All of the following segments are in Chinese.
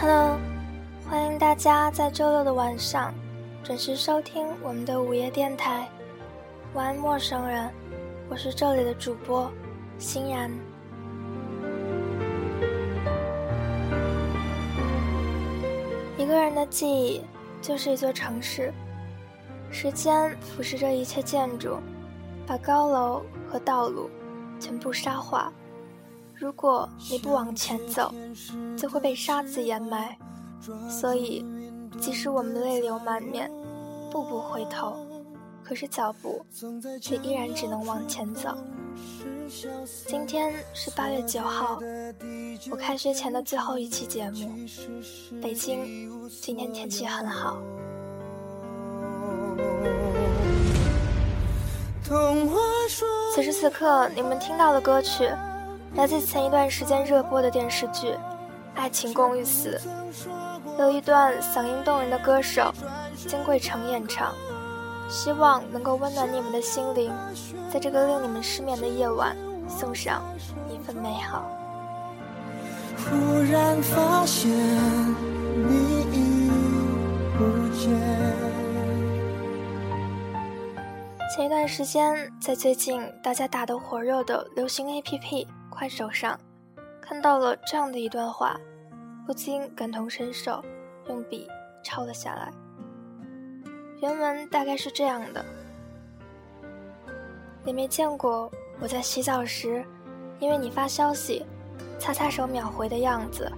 Hello，欢迎大家在周六的晚上准时收听我们的午夜电台。晚安，陌生人，我是这里的主播欣然。一个人的记忆就是一座城市，时间腐蚀着一切建筑，把高楼和道路全部沙化。如果你不往前走，就会被沙子掩埋。所以，即使我们泪流满面，步步回头，可是脚步却依然只能往前走。今天是八月九号，我开学前的最后一期节目。北京今天天气很好。此时此刻，你们听到的歌曲。来自前一段时间热播的电视剧《爱情公寓四》，有一段嗓音动人的歌手金贵成演唱，希望能够温暖你们的心灵，在这个令你们失眠的夜晚送上一份美好。忽然发现你已不见。前一段时间，在最近大家打得火热的流行 APP。快手上看到了这样的一段话，不禁感同身受，用笔抄了下来。原文大概是这样的：你没见过我在洗澡时，因为你发消息，擦擦手秒回的样子；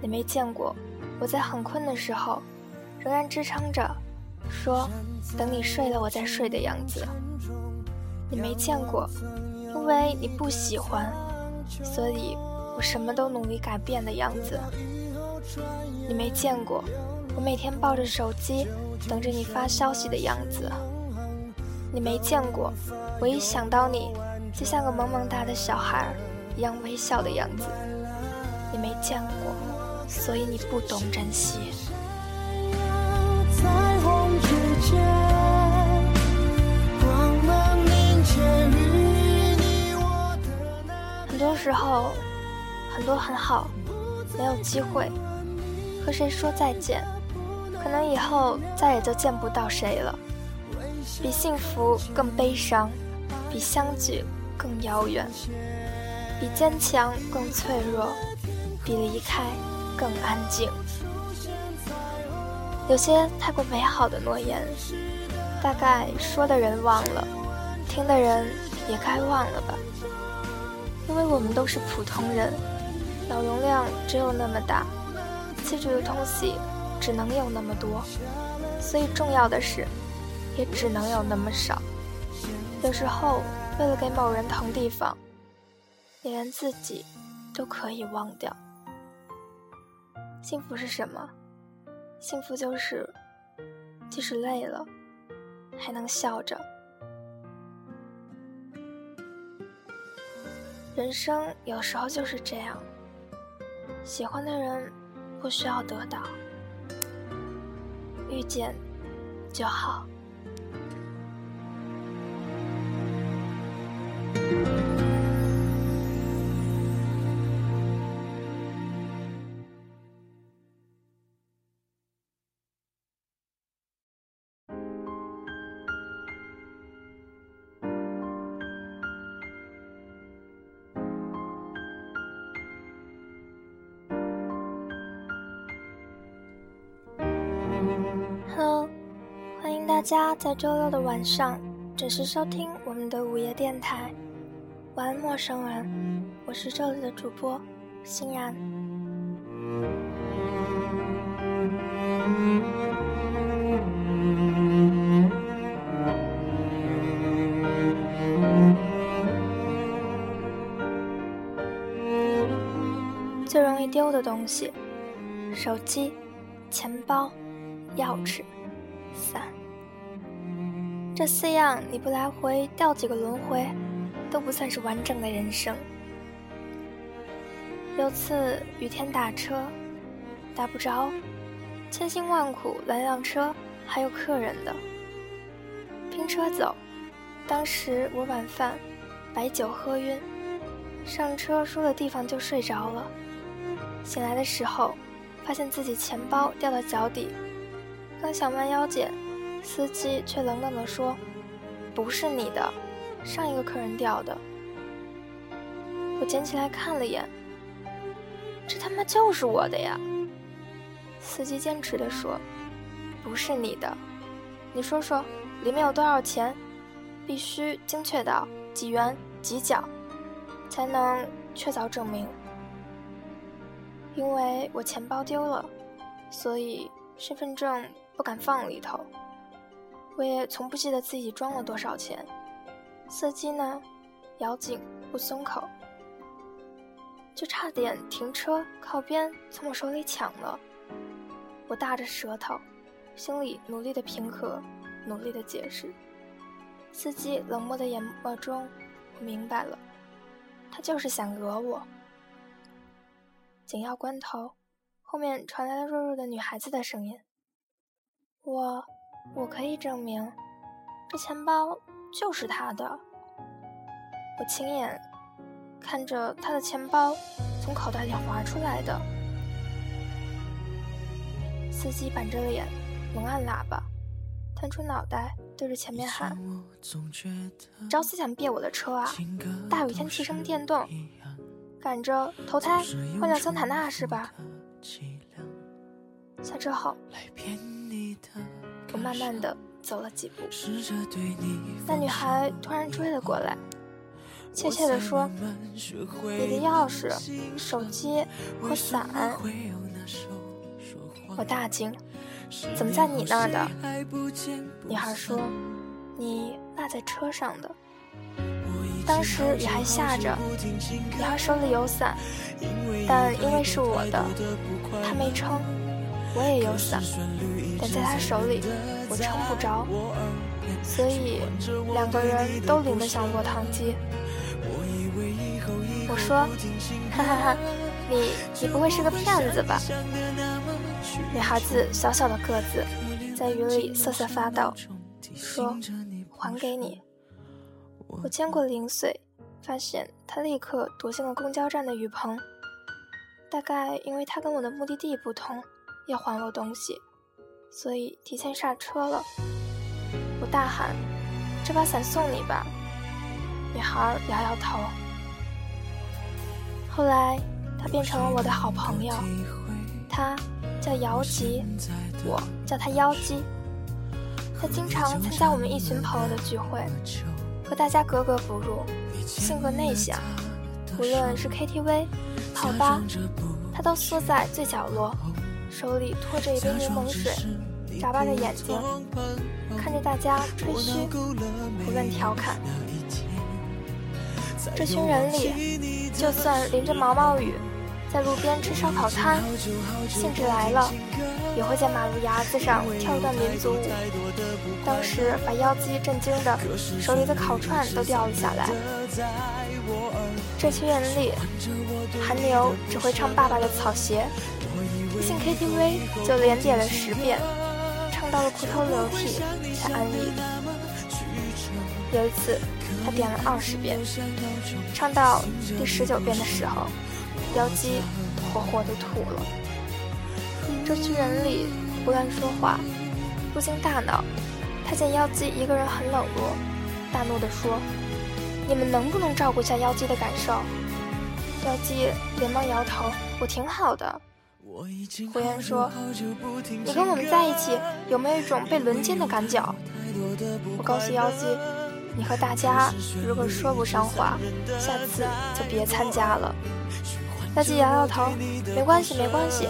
你没见过我在很困的时候，仍然支撑着，说等你睡了我再睡的样子；你没见过。因为你不喜欢，所以我什么都努力改变的样子。你没见过我每天抱着手机等着你发消息的样子。你没见过我一想到你就像个萌萌哒的小孩一样微笑的样子。你没见过，所以你不懂珍惜。很多时候很多很好，没有机会和谁说再见，可能以后再也就见不到谁了。比幸福更悲伤，比相聚更遥远，比坚强更脆弱，比离开更安静。有些太过美好的诺言，大概说的人忘了，听的人也该忘了吧。因为我们都是普通人，脑容量只有那么大，记住的东西只能有那么多，所以重要的事也只能有那么少。有时候，为了给某人腾地方，你连自己都可以忘掉。幸福是什么？幸福就是，即使累了，还能笑着。人生有时候就是这样，喜欢的人不需要得到，遇见就好。大家在周六的晚上准时收听我们的午夜电台。晚安，陌生人，我是这里的主播欣然。最容易丢的东西：手机、钱包、钥匙、伞。这四样你不来回掉几个轮回，都不算是完整的人生。有次雨天打车，打不着，千辛万苦拦辆车，还有客人的，拼车走。当时我晚饭，白酒喝晕，上车说了地方就睡着了。醒来的时候，发现自己钱包掉到脚底，刚想弯腰捡，司机却冷冷地说：“不是你的，上一个客人掉的。”我捡起来看了眼，这他妈就是我的呀！司机坚持地说：“不是你的，你说说里面有多少钱？必须精确到几元几角，才能确凿证明。”因为我钱包丢了，所以身份证不敢放里头。我也从不记得自己装了多少钱。司机呢，咬紧不松口，就差点停车靠边从我手里抢了。我大着舌头，心里努力的平和，努力的解释。司机冷漠的眼眸中，我明白了，他就是想讹我。紧要关头，后面传来了弱弱的女孩子的声音：“我，我可以证明，这钱包就是他的。我亲眼看着他的钱包从口袋里滑出来的。”司机板着脸，猛按喇叭，探出脑袋对着前面喊：“找死想别我的车啊！大雨天骑什么电动？”赶着投胎换辆桑塔纳是吧？下车后，我慢慢的走了几步，那女孩突然追了过来，怯怯的说：“你的钥匙、手机和伞。”我大惊：“怎么在你那儿的？”女孩说：“你落在车上的。”当时雨还下着，女孩手里有伞，但因为是我的，她没撑。我也有伞，但在他手里，我撑不着，所以两个人都淋得像落汤鸡。我说：“哈哈哈，你你不会是个骗子吧？”女孩子小小的个子，在雨里瑟瑟发抖，说：“还给你。”我见过零碎，发现他立刻躲进了公交站的雨棚。大概因为他跟我的目的地不同，要还我东西，所以提前下车了。我大喊：“这把伞送你吧。”女孩摇摇头。后来，他变成了我的好朋友，他叫姚吉，我叫他妖姬。他经常参加我们一群朋友的聚会。和大家格格不入，性格内向，无论是 KTV、泡吧，他都缩在最角落，手里托着一杯柠檬水，眨巴着眼睛，看着大家吹嘘，胡乱调侃。这群人里，就算淋着毛毛雨。在路边吃烧烤摊，兴致来了，也会在马路牙子上跳段民族舞。当时把妖姬震惊的，手里的烤串都掉了下来。这群人里，韩牛只会唱爸爸的草鞋，一进 KTV 就连点了十遍，唱到了裤头流涕才安逸。有一次，他点了二十遍，唱到第十九遍的时候。妖姬活活的吐了。这群人里胡乱说话，不经大脑。他见妖姬一个人很冷落，大怒地说：“你们能不能照顾下妖姬的感受？”妖姬连忙摇头：“我挺好的。”胡言说：“你跟我们在一起，有没有一种被轮奸的感觉？”我告诉妖姬：“你和大家如果说不上话，下次就别参加了。”妖姬摇摇头，没关系，没关系。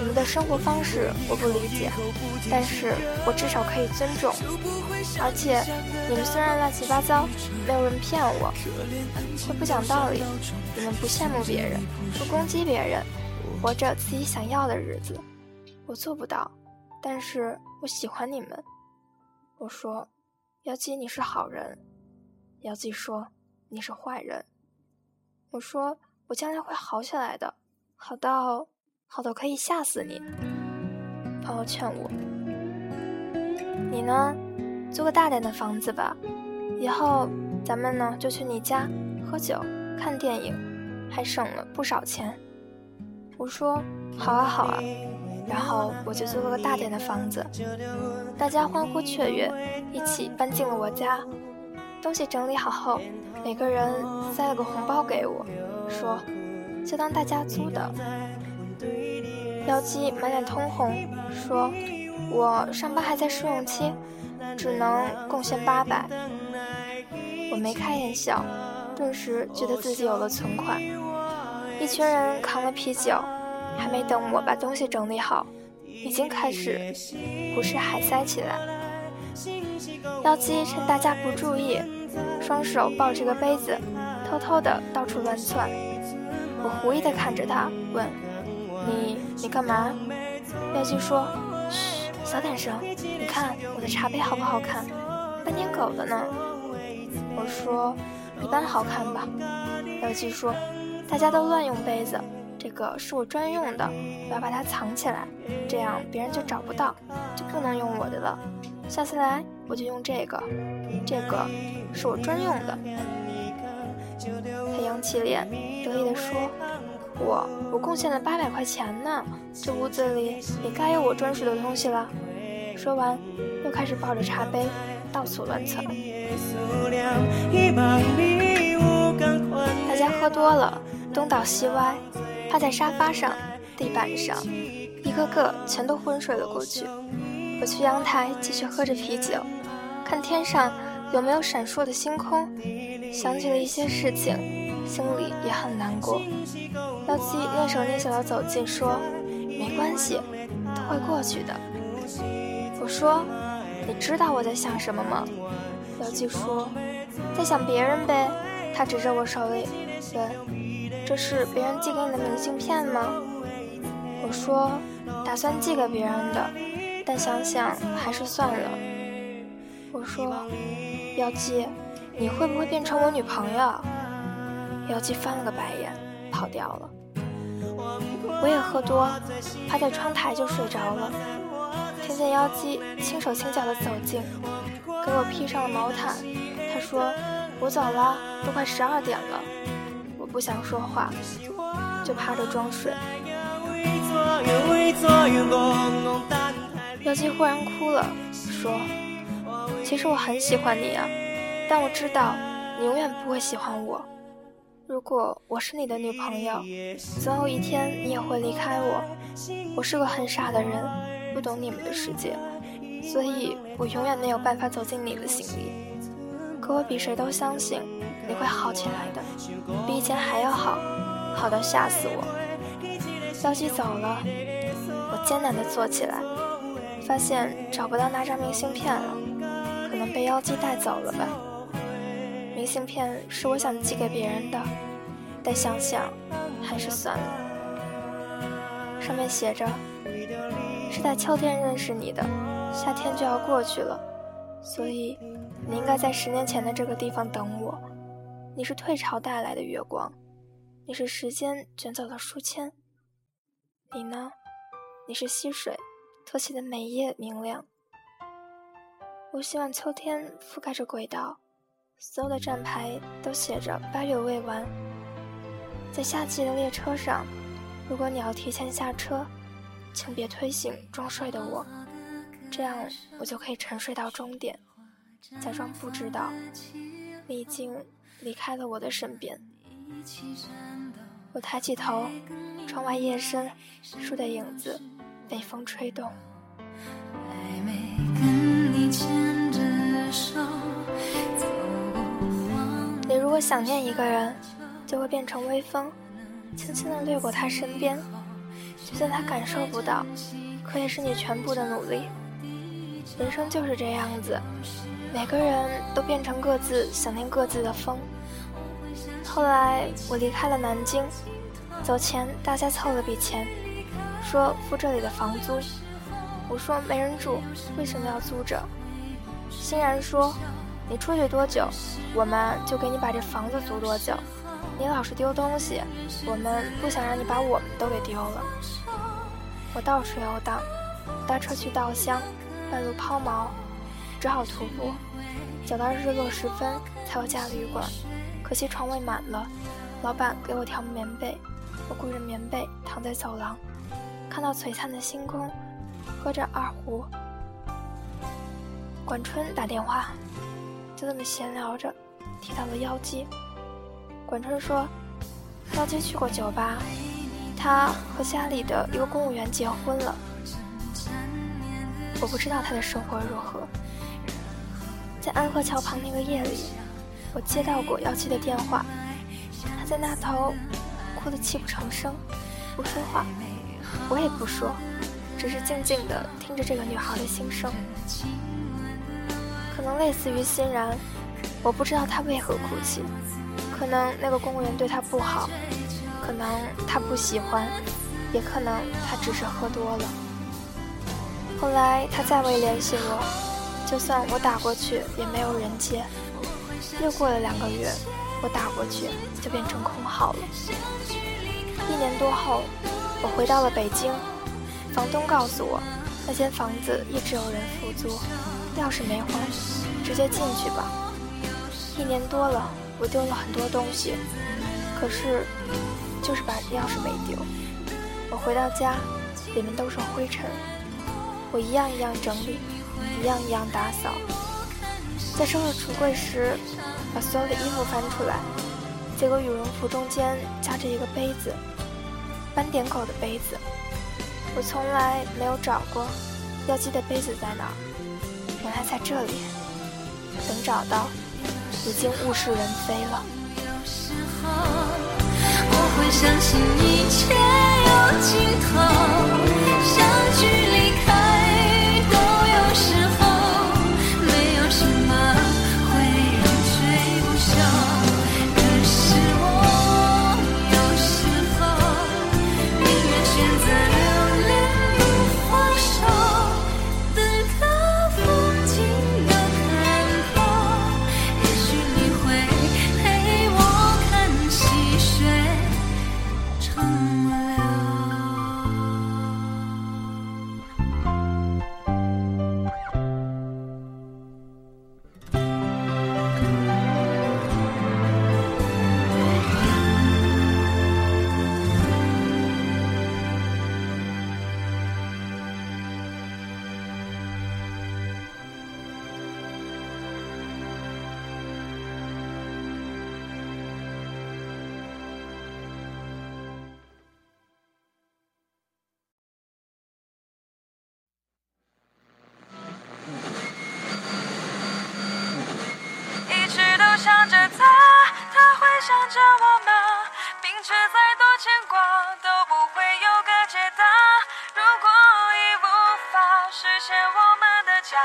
你们的生活方式我不理解，但是我至少可以尊重。而且，你们虽然乱七八糟，没有人骗我，会不讲道理，你们不羡慕别人，不攻击别人，活着自己想要的日子，我做不到。但是我喜欢你们。我说，姚姬你是好人。姚姬说你是坏人。我说。我将来会好起来的，好到好到可以吓死你。朋友劝我，你呢，租个大点的房子吧，以后咱们呢就去你家喝酒、看电影，还省了不少钱。我说好啊好啊，然后我就租了个大点的房子，大家欢呼雀跃，一起搬进了我家。东西整理好后，每个人塞了个红包给我，说就当大家租的。妖姬满脸通红，说我上班还在试用期，只能贡献八百。我眉开眼笑，顿时觉得自己有了存款。一群人扛了啤酒，还没等我把东西整理好，已经开始不是海塞起来。妖姬趁大家不注意，双手抱着个杯子，偷偷的到处乱窜。我狐疑的看着他，问：“你你干嘛？”妖姬说：“嘘，小点声。你看我的茶杯好不好看？斑点狗的呢。”我说：“一般好看吧。”妖姬说：“大家都乱用杯子，这个是我专用的，我要把它藏起来，这样别人就找不到，就不能用我的了。下次来我就用这个，这个是我专用的。”他扬起脸，得意地说：“我我贡献了八百块钱呢，这屋子里也该有我专属的东西了。”说完，又开始抱着茶杯到处乱窜。大家喝多了，东倒西歪，趴在沙发上、地板上，一个个全都昏睡了过去。我去阳台继续喝着啤酒，看天上有没有闪烁的星空，想起了一些事情，心里也很难过。妖姬蹑手蹑脚地走近，说：“没关系，都会过去的。”我说：“你知道我在想什么吗？”妖姬说：“在想别人呗。”他指着我手里问：“这是别人寄给你的明信片吗？”我说：“打算寄给别人的，但想想还是算了。”我说：“妖姬，你会不会变成我女朋友？”妖姬翻了个白眼，跑掉了。我也喝多，趴在窗台就睡着了。听见妖姬轻手轻脚地走近。给我披上了毛毯，他说：“我走了，都快十二点了。”不想说话，就趴着装睡。妖姬忽然哭了，说：“其实我很喜欢你啊，但我知道你永远不会喜欢我。如果我是你的女朋友，总有一天你也会离开我。我是个很傻的人，不懂你们的世界。”所以我永远没有办法走进你的心里，可我比谁都相信你会好起来的，比以前还要好，好到吓死我。妖姬走了，我艰难地坐起来，发现找不到那张明信片了，可能被妖姬带走了吧。明信片是我想寄给别人的，但想想还是算了。上面写着：“是在秋天认识你的。”夏天就要过去了，所以你应该在十年前的这个地方等我。你是退潮带来的月光，你是时间卷走的书签。你呢？你是溪水托起的每一页明亮。我希望秋天覆盖着轨道，所有的站牌都写着八月未完。在夏季的列车上，如果你要提前下车，请别推醒装睡的我。这样，我就可以沉睡到终点，假装不知道你已经离开了我的身边。我抬起头，窗外夜深，树的影子被风吹动。你如果想念一个人，就会变成微风，轻轻地掠过他身边，就算他感受不到，可也是你全部的努力。人生就是这样子，每个人都变成各自想念各自的风。后来我离开了南京，走前大家凑了笔钱，说付这里的房租。我说没人住，为什么要租着？欣然说，你出去多久，我们就给你把这房子租多久。你老是丢东西，我们不想让你把我们都给丢了。我到处游荡，搭车去稻香。半路抛锚，只好徒步，走到日落时分才有家旅馆。可惜床位满了，老板给我条棉被，我裹着棉被躺在走廊，看到璀璨的星空，喝着二胡。管春打电话，就这么闲聊着，提到了妖姬。管春说，妖姬去过酒吧，他和家里的一个公务员结婚了。我不知道他的生活如何。在安河桥旁那个夜里，我接到过妖姬的电话，他在那头哭得泣不成声，不说话，我也不说，只是静静地听着这个女孩的心声。可能类似于欣然，我不知道她为何哭泣，可能那个公务员对她不好，可能她不喜欢，也可能她只是喝多了。后来他再未联系我，就算我打过去也没有人接。又过了两个月，我打过去就变成空号了。一年多后，我回到了北京，房东告诉我，那间房子一直有人付租，钥匙没换，直接进去吧。一年多了，我丢了很多东西，可是就是把钥匙没丢。我回到家，里面都是灰尘。我一样一样整理，一样一样打扫。在收拾橱柜时，把所有的衣服翻出来，结果羽绒服中间夹着一个杯子，斑点狗的杯子。我从来没有找过要记得杯子在哪，原来在这里。等找到，已经物是人非了。我会相信一切有尽头，相聚。牵挂都不会有个解答。如果已无法实现我们的家，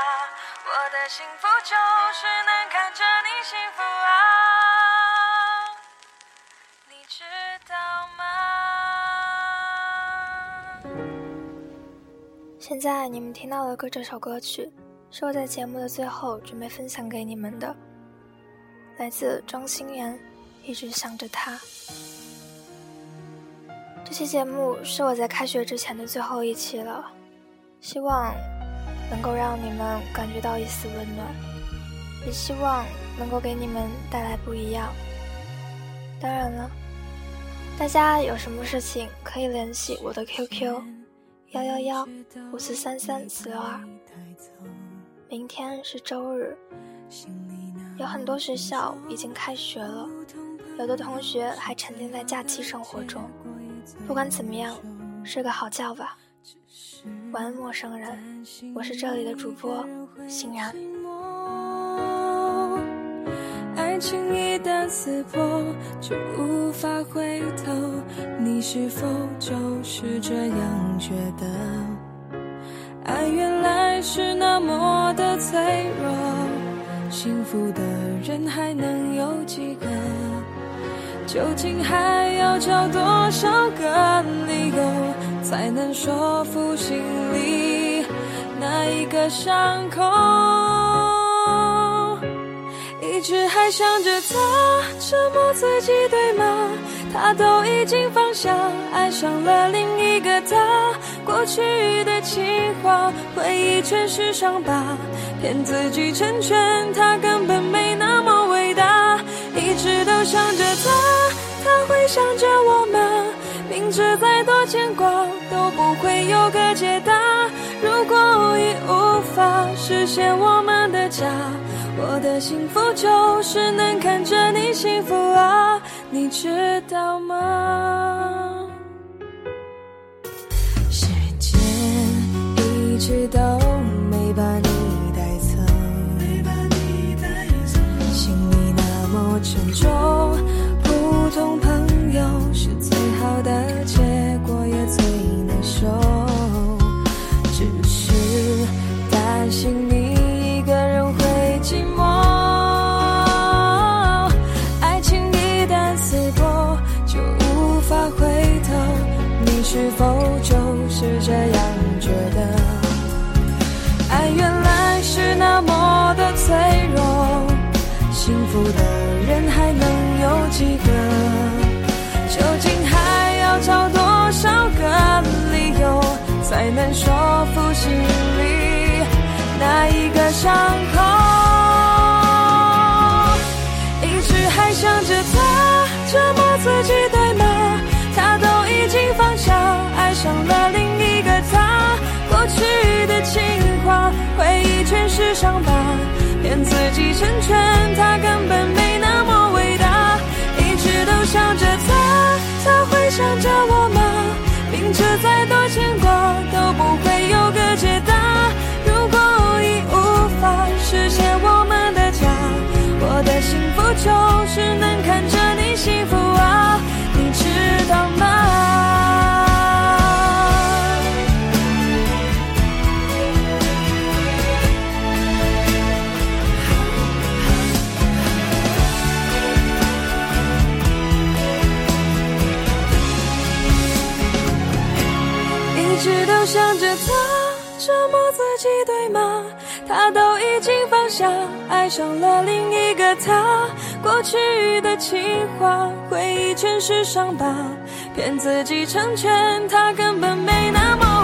我的幸福就是能看着你幸福啊！你知道吗？现在你们听到的歌，这首歌曲是我在节目的最后准备分享给你们的。来自庄心妍，一直想着他。这期节目是我在开学之前的最后一期了，希望能够让你们感觉到一丝温暖，也希望能够给你们带来不一样。当然了，大家有什么事情可以联系我的 QQ：幺幺幺五四三三四六二。明天是周日。有很多学校已经开学了，有的同学还沉浸在假期生活中。不管怎么样，睡个好觉吧，晚安，陌生人。我是这里的主播欣然。爱情一旦撕破，就无法回头。你是否就是这样觉得？爱原来是那么的脆弱。幸福的人还能有几个？究竟还要找多少个理由，才能说服心里那一个伤口？一直还想着他，折磨自己对吗？他都已经放下，爱上了另一个他。过去的情话，回忆全是伤疤，骗自己成全他，根本没那么伟大。一直都想着他，想着我吗？明明知再多牵挂都不会有个解答。如果已无法实现我们的家，我的幸福就是能看着你幸福啊，你知道吗？时间一直都没把你带走，心里那么沉重，福的人还能有几个？究竟还要找多少个理由，才能说服心里那一个伤口？一直还想着他，折磨自己对吗？他都已经放下，爱上了另一个他。过去的情话，回忆全是伤疤，自己成全，他根本没那么伟大。一直都想着他，他会想着我吗？明知再多牵挂都不会有个上了另一个他。过去的情话，回忆全是伤疤，骗自己成全，他根本没那么